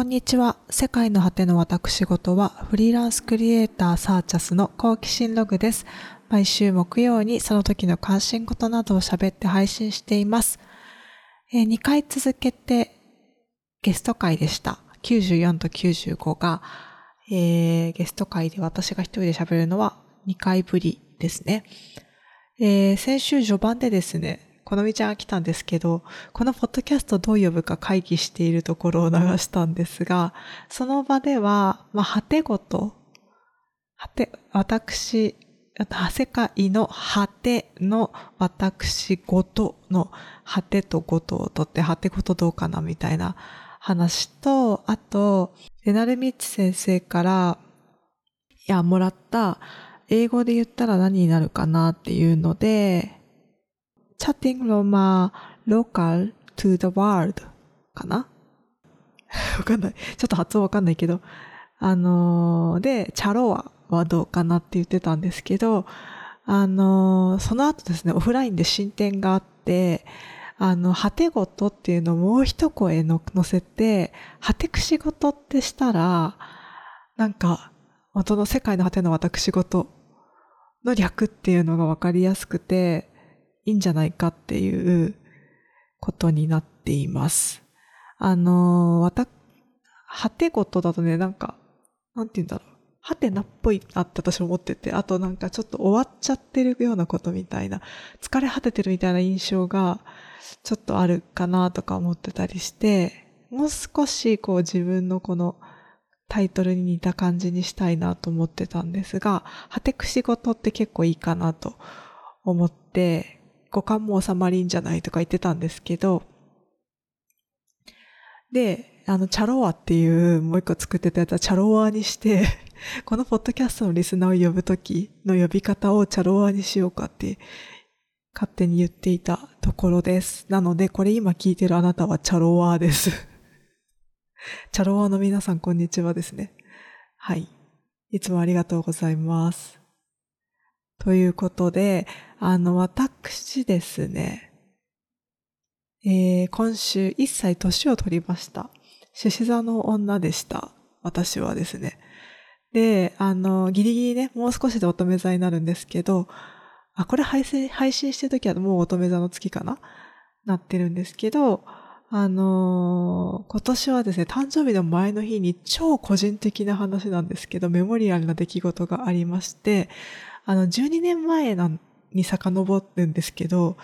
こんにちは。世界の果ての私事は、フリーランスクリエイターサーチャスの好奇心ログです。毎週木曜にその時の関心事などを喋って配信しています。え、2回続けてゲスト会でした。94と95が、えー、ゲスト会で私が一人で喋るのは2回ぶりですね。えー、先週序盤でですね、このみちゃんが来たんですけど、このポッドキャストどう呼ぶか会議しているところを流したんですが、その場では、まあ、果てごと、果て、私、世界の果ての私ごとの果てとごとをとって果てごとどうかなみたいな話と、あと、レナルミッチ先生から、いや、もらった英語で言ったら何になるかなっていうので、chatting Roma local to the world かな？わかんない。ちょっと発音わかんないけど。あのー、で、チャロワはどうかなって言ってたんですけど、あのー、その後ですね、オフラインで進展があって、あの、果てごとっていうのをもう一声の乗せて、果てくしごとってしたら、なんか、元の世界の果ての私ごとの略っていうのがわかりやすくて、いいんじゃないかっていうことになっています。あの、わた、はてことだとね、なんか、なんて言うんだろう。はてなっぽいなって私思ってて、あとなんかちょっと終わっちゃってるようなことみたいな、疲れ果ててるみたいな印象がちょっとあるかなとか思ってたりして、もう少しこう自分のこのタイトルに似た感じにしたいなと思ってたんですが、果てくしごとって結構いいかなと思って、五感も収まりんじゃないとか言ってたんですけど、で、あの、チャロワっていうもう一個作ってたやつはチャロワにして、このポッドキャストのリスナーを呼ぶときの呼び方をチャロワにしようかって勝手に言っていたところです。なので、これ今聞いてるあなたはチャロワです。チャロワの皆さんこんにちはですね。はい。いつもありがとうございます。ということで、あの、私ですね、えー、今週一歳年を取りました。獅子座の女でした。私はですね。で、あの、ギリギリね、もう少しで乙女座になるんですけど、あ、これ配信、配信してるときはもう乙女座の月かな？なってるんですけど、あのー、今年はですね、誕生日の前の日に超個人的な話なんですけど、メモリアルな出来事がありまして、あの、12年前に遡るんですけど、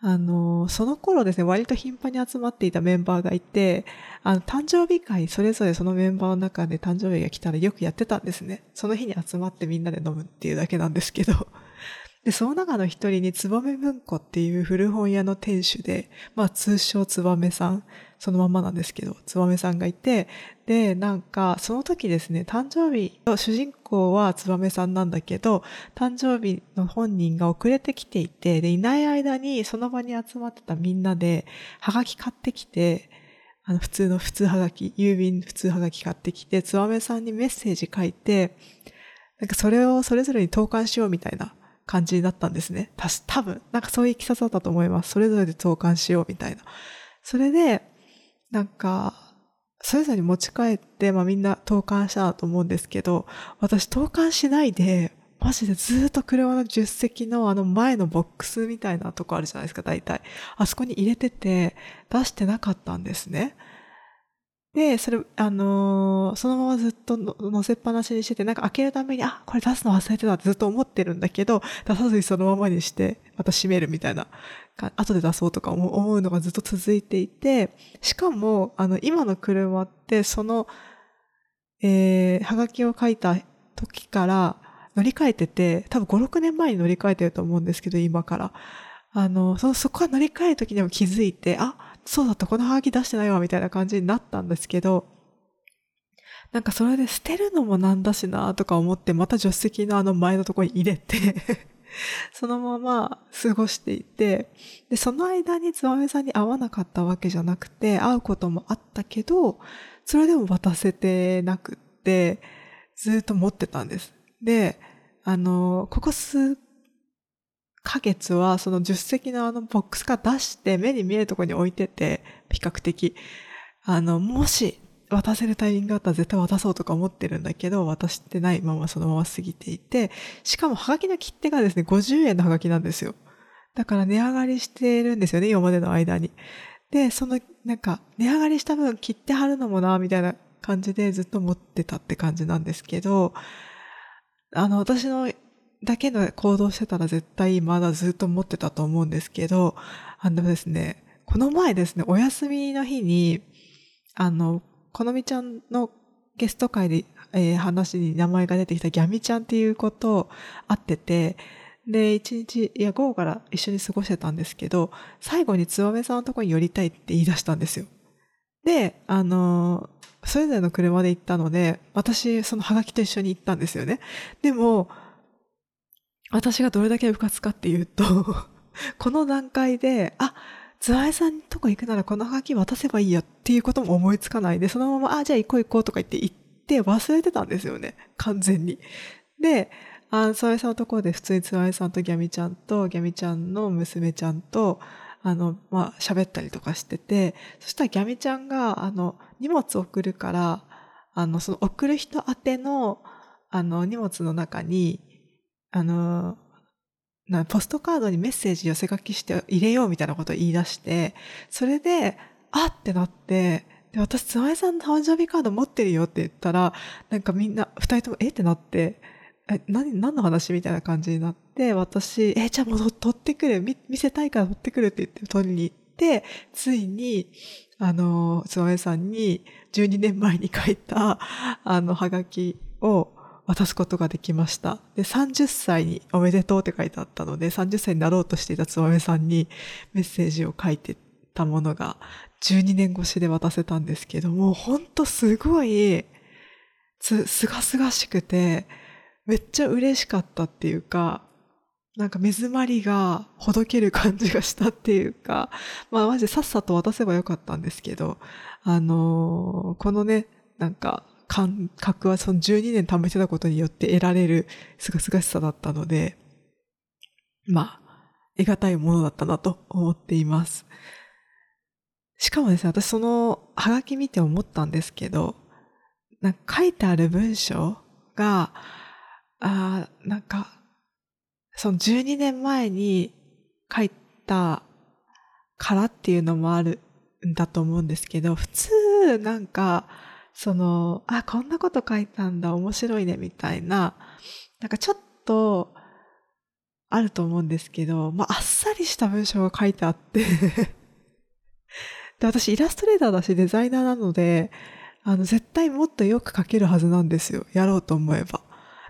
あの、その頃ですね、割と頻繁に集まっていたメンバーがいて、あの、誕生日会、それぞれそのメンバーの中で誕生日が来たらよくやってたんですね。その日に集まってみんなで飲むっていうだけなんですけど。で、その中の一人に、つばめ文庫っていう古本屋の店主で、まあ通称つばめさん、そのまんまなんですけど、つばめさんがいて、で、なんか、その時ですね、誕生日、主人公はつばめさんなんだけど、誕生日の本人が遅れてきていて、で、いない間にその場に集まってたみんなで、はがき買ってきて、あの、普通の普通はがき、郵便普通はがき買ってきて、つばめさんにメッセージ書いて、なんかそれをそれぞれに投函しようみたいな感じだったんですね。たし、多分、なんかそういういきさつだったと思います。それぞれで投函しようみたいな。それで、なんか、それぞれに持ち帰って、まあみんな投函したと思うんですけど、私投函しないで、マジでずっと車の助手席のあの前のボックスみたいなとこあるじゃないですか、大体。あそこに入れてて、出してなかったんですね。で、それ、あのー、そのままずっと乗せっぱなしにしてて、なんか開けるために、あ、これ出すの忘れてたってずっと思ってるんだけど、出さずにそのままにして、また閉めるみたいな、後で出そうとか思うのがずっと続いていて、しかも、あの、今の車って、その、えー、はがきを書いた時から乗り換えてて、多分5、6年前に乗り換えてると思うんですけど、今から。あの、そ、そこは乗り換える時にも気づいて、あ、そうだった、このハガキ出してないわ、みたいな感じになったんですけど、なんかそれで捨てるのもなんだしな、とか思って、また助手席のあの前のところに入れて そのまま過ごしていて、で、その間につばめさんに会わなかったわけじゃなくて、会うこともあったけど、それでも渡せてなくって、ずっと持ってたんです。で、あの、ここ数ヶ月はその10席のあのボックスから出して目に見えるところに置いてて、比較的。あの、もし渡せるタイミングがあったら絶対渡そうとか思ってるんだけど、渡してないままそのまま過ぎていて、しかもハガキの切手がですね、50円のハガキなんですよ。だから値上がりしてるんですよね、今までの間に。で、その、なんか、値上がりした分切って貼るのもな、みたいな感じでずっと持ってたって感じなんですけど、あの、私のだけの行動してたら絶対まだずっと持ってたと思うんですけど、あのですね、この前ですね、お休みの日に、あの、このみちゃんのゲスト会で、えー、話に名前が出てきたギャミちゃんっていうことを会ってて、で、一日、いや、午後から一緒に過ごしてたんですけど、最後につばめさんのとこに寄りたいって言い出したんですよ。で、あの、それぞれの車で行ったので、私、そのハガキと一緒に行ったんですよね。でも、私がどれだけ部活かっていうと この段階で、あ、ズワイさんとこ行くならこのハガキ渡せばいいやっていうことも思いつかないで、そのまま、あ、じゃあ行こう行こうとか言って行って忘れてたんですよね。完全に。で、あ、ズワイさんのところで普通にズワイさんとギャミちゃんと、ギャミちゃんの娘ちゃんと、あの、まあ、喋ったりとかしてて、そしたらギャミちゃんが、あの、荷物送るから、あの、その送る人宛ての、あの、荷物の中に、あの、なポストカードにメッセージ寄せ書きして入れようみたいなことを言い出して、それで、あっ！てなって、で、私、つまえさんの誕生日カード持ってるよって言ったら、なんかみんな、二人とも、え？ってなって、え、何、何の話？みたいな感じになって、私、え、じゃあもう取ってくる見、見せたいから取ってくるって言って取りに行って、ついに、あの、つまめさんに12年前に書いた、あの、はがきを渡すことができました。で、30歳におめでとうって書いてあったので、30歳になろうとしていたつばめさんにメッセージを書いてたものが、12年越しで渡せたんですけども、ほんとすごい、す、すがすがしくて、めっちゃ嬉しかったっていうか、なんか目詰まりがほどける感じがしたっていうか、まあマジでさっさと渡せばよかったんですけど、あのー、このね、なんか感覚はその12年貯めてたことによって得られるすがすがしさだったので、まあ、得難いものだったなと思っています。しかもですね、私そのハガキ見て思ったんですけど、なんか書いてある文章が、あなんか、その12年前に書いたからっていうのもあるんだと思うんですけど、普通なんか、その、あ、こんなこと書いたんだ、面白いね、みたいな、なんかちょっと、あると思うんですけど、まあ、あっさりした文章が書いてあってで、私イラストレーターだしデザイナーなので、あの、絶対もっとよく書けるはずなんですよ。やろうと思えば。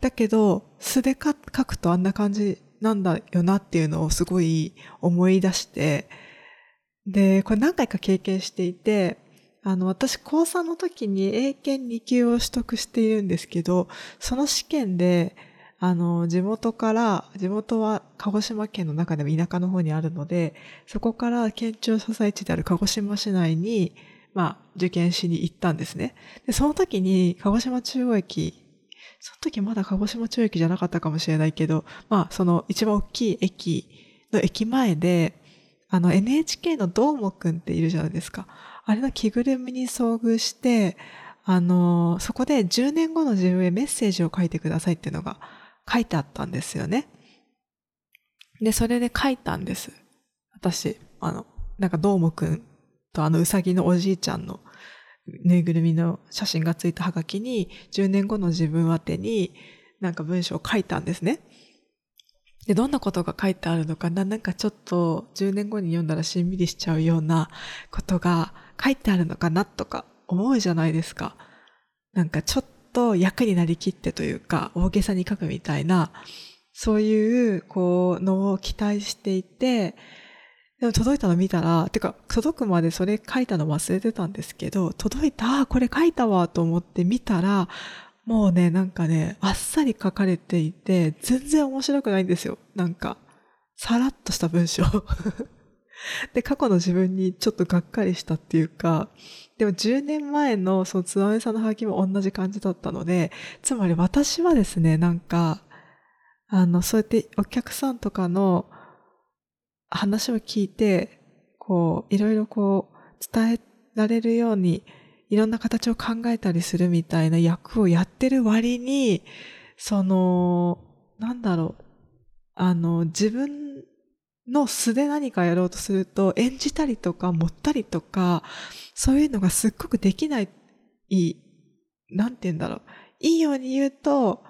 だけど、素で書くとあんな感じなんだよなっていうのをすごい思い出して、で、これ何回か経験していて、あの、私、高3の時に英検2級を取得しているんですけど、その試験で、あの、地元から、地元は鹿児島県の中でも田舎の方にあるので、そこから県庁所在地である鹿児島市内に、まあ、受験しに行ったんですね。で、その時に、鹿児島中央駅、その時まだ鹿児島中央駅じゃなかったかもしれないけど、まあ、その一番大きい駅の駅前で、あの NHK のどーもくんっているじゃないですか。あれの着ぐるみに遭遇して、あの、そこで10年後の自分へメッセージを書いてくださいっていうのが書いてあったんですよね。で、それで書いたんです。私、あの、なんかどーもくんとあのうさぎのおじいちゃんのぬいぐるみの写真がついたハガキに10年後の自分宛てになんか文章を書いたんですね。で、どんなことが書いてあるのかな？なんかちょっと10年後に読んだらしんみりしちゃうようなことが書いてあるのかなとか思うじゃないですか。なんかちょっと役になりきってというか、大げさに書くみたいな、そういう、こう、のを期待していて、でも届いたの見たら、てか、届くまでそれ書いたの忘れてたんですけど、届いた、あ、これ書いたわと思って見たら、もうね、なんかね、あっさり書かれていて、全然面白くないんですよ。なんか、さらっとした文章。で、過去の自分にちょっとがっかりしたっていうか、でも10年前のそのつばめさんのハガキも同じ感じだったので、つまり私はですね、なんか、あの、そうやってお客さんとかの話を聞いて、こう、いろいろこう、伝えられるようにいろんな形を考えたりするみたいな役をやってる割に、その、なんだろう、あの、自分の素で何かやろうとすると、演じたりとか、持ったりとか、そういうのがすっごくできない、なんて言うんだろう。いいように言うと、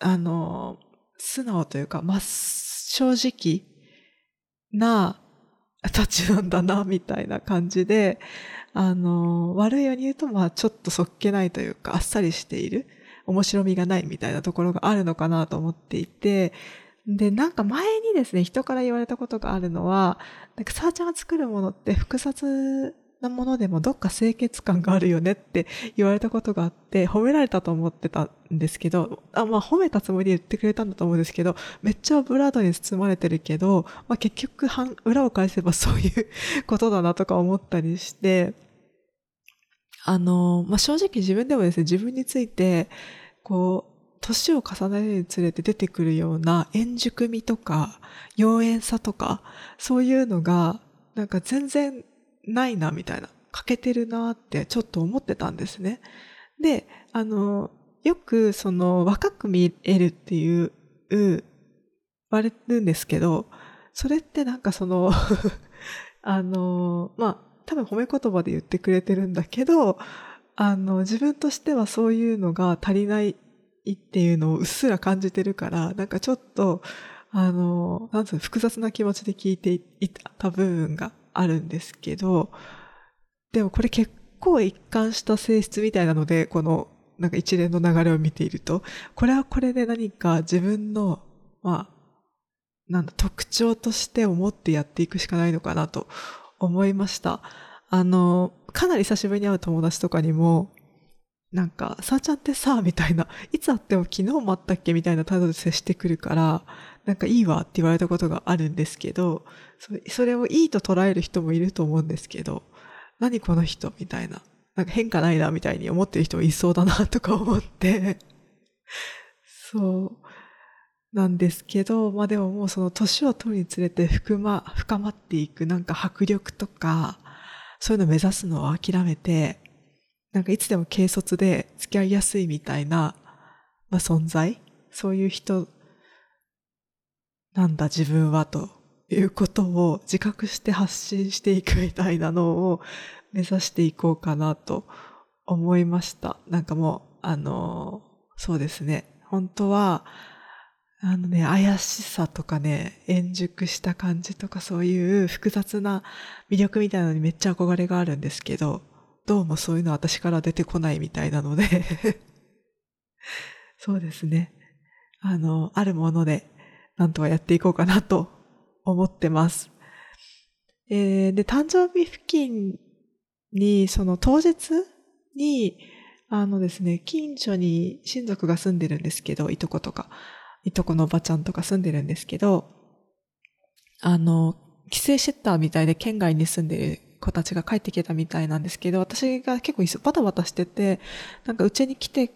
あの、素直というか、まあ、正直なたちなんだな、みたいな感じで、あの、悪いように言うと、まあ、ちょっとそっけないというか、あっさりしている。面白みがないみたいなところがあるのかなと思っていて、で、なんか前にですね、人から言われたことがあるのは、なんかさーちゃんが作るものって複雑なものでもどっか清潔感があるよねって言われたことがあって、褒められたと思ってたんですけど、あまあ褒めたつもりで言ってくれたんだと思うんですけど、めっちゃブラードに包まれてるけど、まあ結局裏を返せば そういうことだなとか思ったりして、あの、まあ正直自分でもですね、自分について、こう、年を重ねるにつれて出てくるような円熟味とか、妖艶さとか、そういうのが、なんか全然ないな、みたいな。欠けてるなってちょっと思ってたんですね。で、あの、よくその若く見えるっていう、言われるんですけど、それってなんかその あの、まあ、多分褒め言葉で言ってくれてるんだけど、あの、自分としてはそういうのが足りないっていうのをうっすら感じてるから、なんかちょっと、あの、なんつうの、複雑な気持ちで聞いていた部分があるんですけど、でもこれ結構一貫した性質みたいなので、このなんか一連の流れを見ていると、これはこれで何か自分の、まあ、なんだ、特徴として思ってやっていくしかないのかなと思いました。あの、かなり久しぶりに会う友達とかにも、なんか、さあちゃんってさ、みたいな、いつ会っても昨日も会ったっけみたいな態度で接してくるから、なんかいいわって言われたことがあるんですけど、それをいいと捉える人もいると思うんですけど、何この人みたいな。なんか変化ないなみたいに思ってる人もいそうだなとか思ってそう。なんですけど、まあでももうその年を取るにつれて深ま、深まっていくなんか迫力とか、そういうのを目指すのを諦めて、なんかいつでも軽率で付き合いやすいみたいな、まあ存在？そういう人なんだ自分はということを自覚して発信していくみたいなのを目指していこうかなと思いました。なんかもう、あの、そうですね。本当は、あのね、怪しさとかね、円熟した感じとかそういう複雑な魅力みたいなのにめっちゃ憧れがあるんですけど、どうもそういうの私から出てこないみたいなので そうですね。あの、あるものでなんとかやっていこうかなと思ってます。えー、で、誕生日付近に、その当日に、あのですね、近所に親族が住んでるんですけど、いとことか、いとこのおばちゃんとか住んでるんですけど、あの、帰省してたみたいで県外に住んでる子たちが帰ってきたみたいなんですけど、私が結構バタバタしてて、なんかうちに来て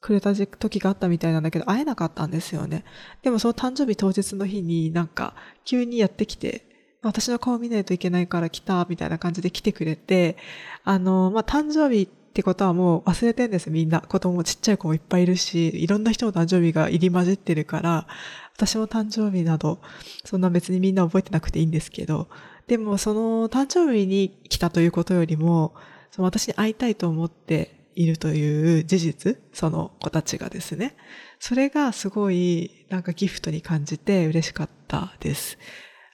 くれた時があったみたいなんだけど、会えなかったんですよね。でもその誕生日当日の日になんか急にやってきて、私の顔見ないといけないから来た、みたいな感じで来てくれて、あの、まあ、誕生日ってことはもう忘れてんです、みんな。子供もちっちゃい子もいっぱいいるし、いろんな人の誕生日が入り混じってるから、私も誕生日など、そんな別にみんな覚えてなくていいんですけど、でもその誕生日に来たということよりも、その私に会いたいと思っているという事実、その子たちがですね。それがすごいなんかギフトに感じて嬉しかったです。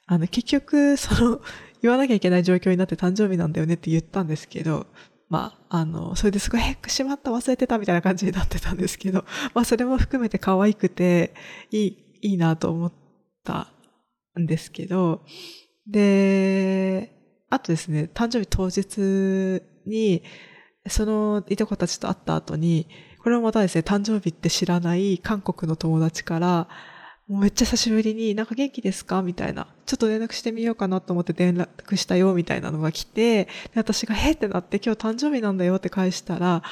あの、結局、その、言わなきゃいけない状況になって誕生日なんだよねって言ったんですけど、まあ、あの、それですごい、へっく、しまった、忘れてたみたいな感じになってたんですけど、まあ、それも含めて可愛くて、いい、いいなと思ったんですけど、で、あとですね、誕生日当日に、そのいとこたちと会った後に、これもまたですね、誕生日って知らない韓国の友達から、もうめっちゃ久しぶりになんか元気ですか？みたいな。ちょっと連絡してみようかなと思って連絡したよみたいなのが来て、で私がへーってなって今日誕生日なんだよって返したら、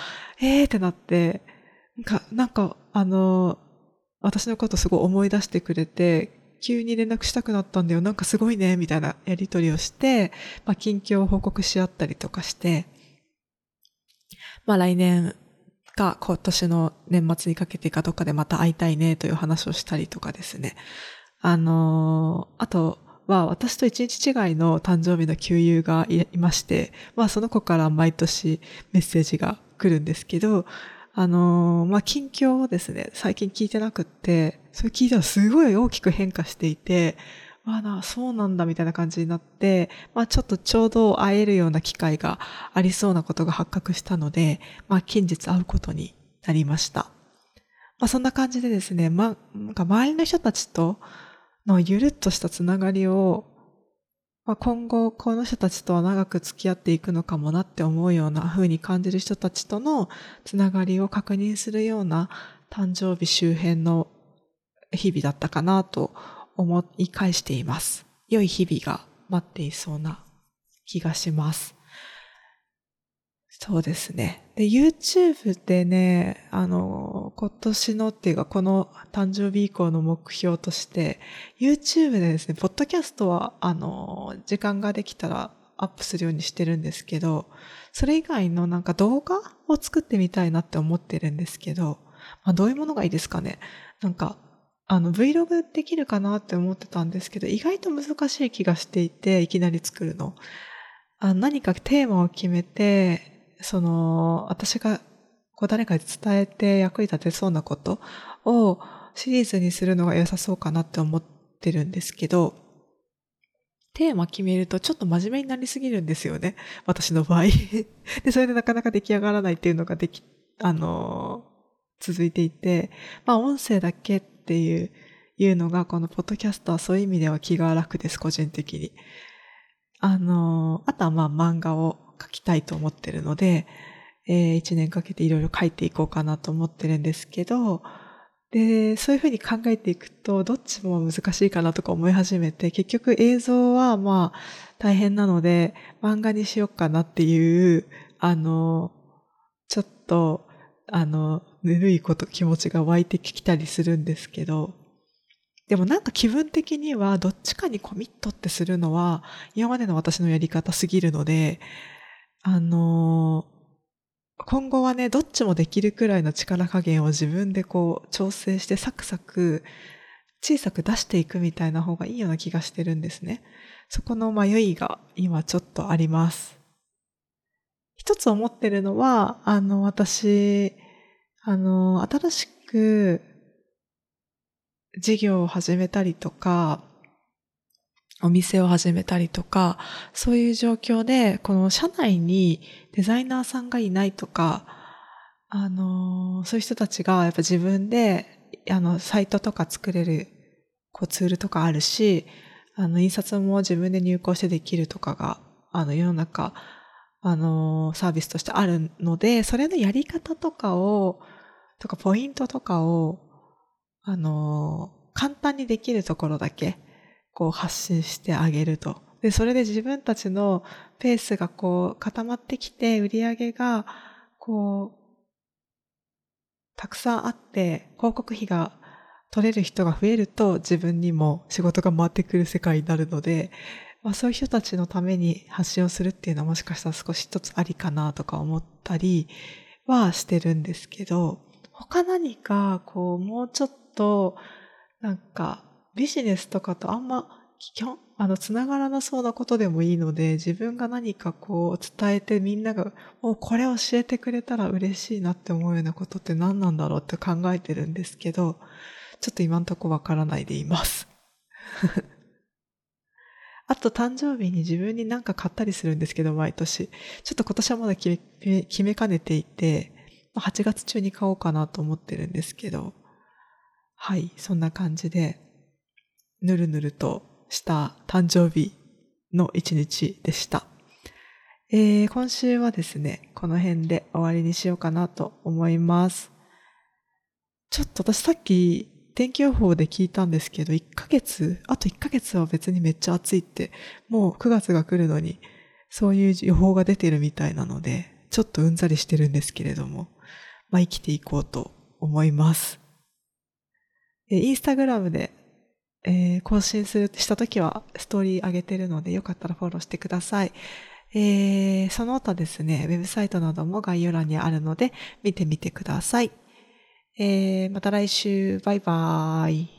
えーってなって、なんか、なんか、あの、私のことすごい思い出してくれて、急に連絡したくなったんだよ。なんかすごいね、みたいなやりとりをして、まあ、近況を報告し合ったりとかして、まあ来年か今年の年末にかけてかどっかでまた会いたいねという話をしたりとかですね。あのー、あとは私と一日違いの誕生日の旧友がいまして、まあその子から毎年メッセージが来るんですけど、あのー、まあ近況をですね、最近聞いてなくって、それ聞いたらすごい大きく変化していて、まあ、そうなんだみたいな感じになって、まあちょっとちょうど会えるような機会がありそうなことが発覚したので、まあ近日会うことになりました。まあそんな感じでですね、ま、なんか周りの人たちとのゆるっとしたつながりを、まあ、今後この人たちとは長く付き合っていくのかもなって思うような風に感じる人たちとのつながりを確認するような誕生日周辺の日々だったかなと思い返しています。良い日々が待っていそうな気がします。そうですね。で、YouTube でね、あの、今年のっていうか、この誕生日以降の目標として、YouTube でですね、ポッドキャストは、あの、時間ができたらアップするようにしてるんですけど、それ以外のなんか動画を作ってみたいなって思ってるんですけど、まあ、どういうものがいいですかね。なんか、あの Vlog できるかなって思ってたんですけど、意外と難しい気がしていて、いきなり作るの。あ何かテーマを決めて、その、私がこう誰かに伝えて役に立てそうなことをシリーズにするのが良さそうかなって思ってるんですけど、テーマ決めるとちょっと真面目になりすぎるんですよね。私の場合。で、それでなかなか出来上がらないっていうのができ、あの、続いていて、まあ音声だけっていう、いうのが、このポッドキャストはそういう意味では気が楽です、個人的に。あの、あとはまあ漫画を書きたいと思ってるので、えー、一年かけていろいろ書いていこうかなと思ってるんですけど、で、そういうふうに考えていくと、どっちも難しいかなとか思い始めて、結局映像はまあ大変なので、漫画にしようかなっていう、あの、ちょっと、あの、ぬるいこと、気持ちが湧いてきたりするんですけど、でもなんか気分的にはどっちかにコミットってするのは今までの私のやり方すぎるので、あの今後はね、どっちもできるくらいの力加減を自分でこう調整してサクサク小さく出していくみたいな方がいいような気がしてるんですね。そこの迷いが今ちょっとあります。一つ思ってるのは、あの、私、あの、新しく事業を始めたりとか、お店を始めたりとか、そういう状況で、この社内にデザイナーさんがいないとか、あの、そういう人たちがやっぱ自分で、あの、サイトとか作れる、こうツールとかあるし、あの、印刷も自分で入稿してできるとかが、あの、世の中あの、サービスとしてあるので、それのやり方とかを、とかポイントとかを、あの、簡単にできるところだけ、こう発信してあげると。で、それで自分たちのペースがこう固まってきて、売り上げが、こう、たくさんあって、広告費が取れる人が増えると自分にも仕事が回ってくる世界になるので、まあ、そういう人たちのために発信をするっていうのはもしかしたら少し一つありかなとか思ったりはしてるんですけど、他何かこうもうちょっとなんかビジネスとかとあんま基本あの、つながらなそうなことでもいいので、自分が何かこう伝えてみんなが、もうこれ教えてくれたら嬉しいなって思うようなことって何なんだろうって考えてるんですけど、ちょっと今んとこわからないでいます。あと誕生日に自分に何か買ったりするんですけど、毎年。ちょっと今年はまだ決め決めかねていて、8月中に買おうかなと思ってるんですけど、はい、そんな感じで、ぬるぬるとした誕生日の一日でした。えー、今週はですね、この辺で終わりにしようかなと思います。ちょっと私さっき天気予報で聞いたんですけど、1ヶ月、あと1ヶ月は別にめっちゃ暑いって、もう9月が来るのに、そういう予報が出てるみたいなので、ちょっとうんざりしてるんですけれども、まあ生きていこうと思います。インスタグラムで、えー、更新する、した時はストーリー上げてるので、よかったらフォローしてください。えー、その他ですね、ウェブサイトなども概要欄にあるので、見てみてください。えー、また来週、バイバーイ。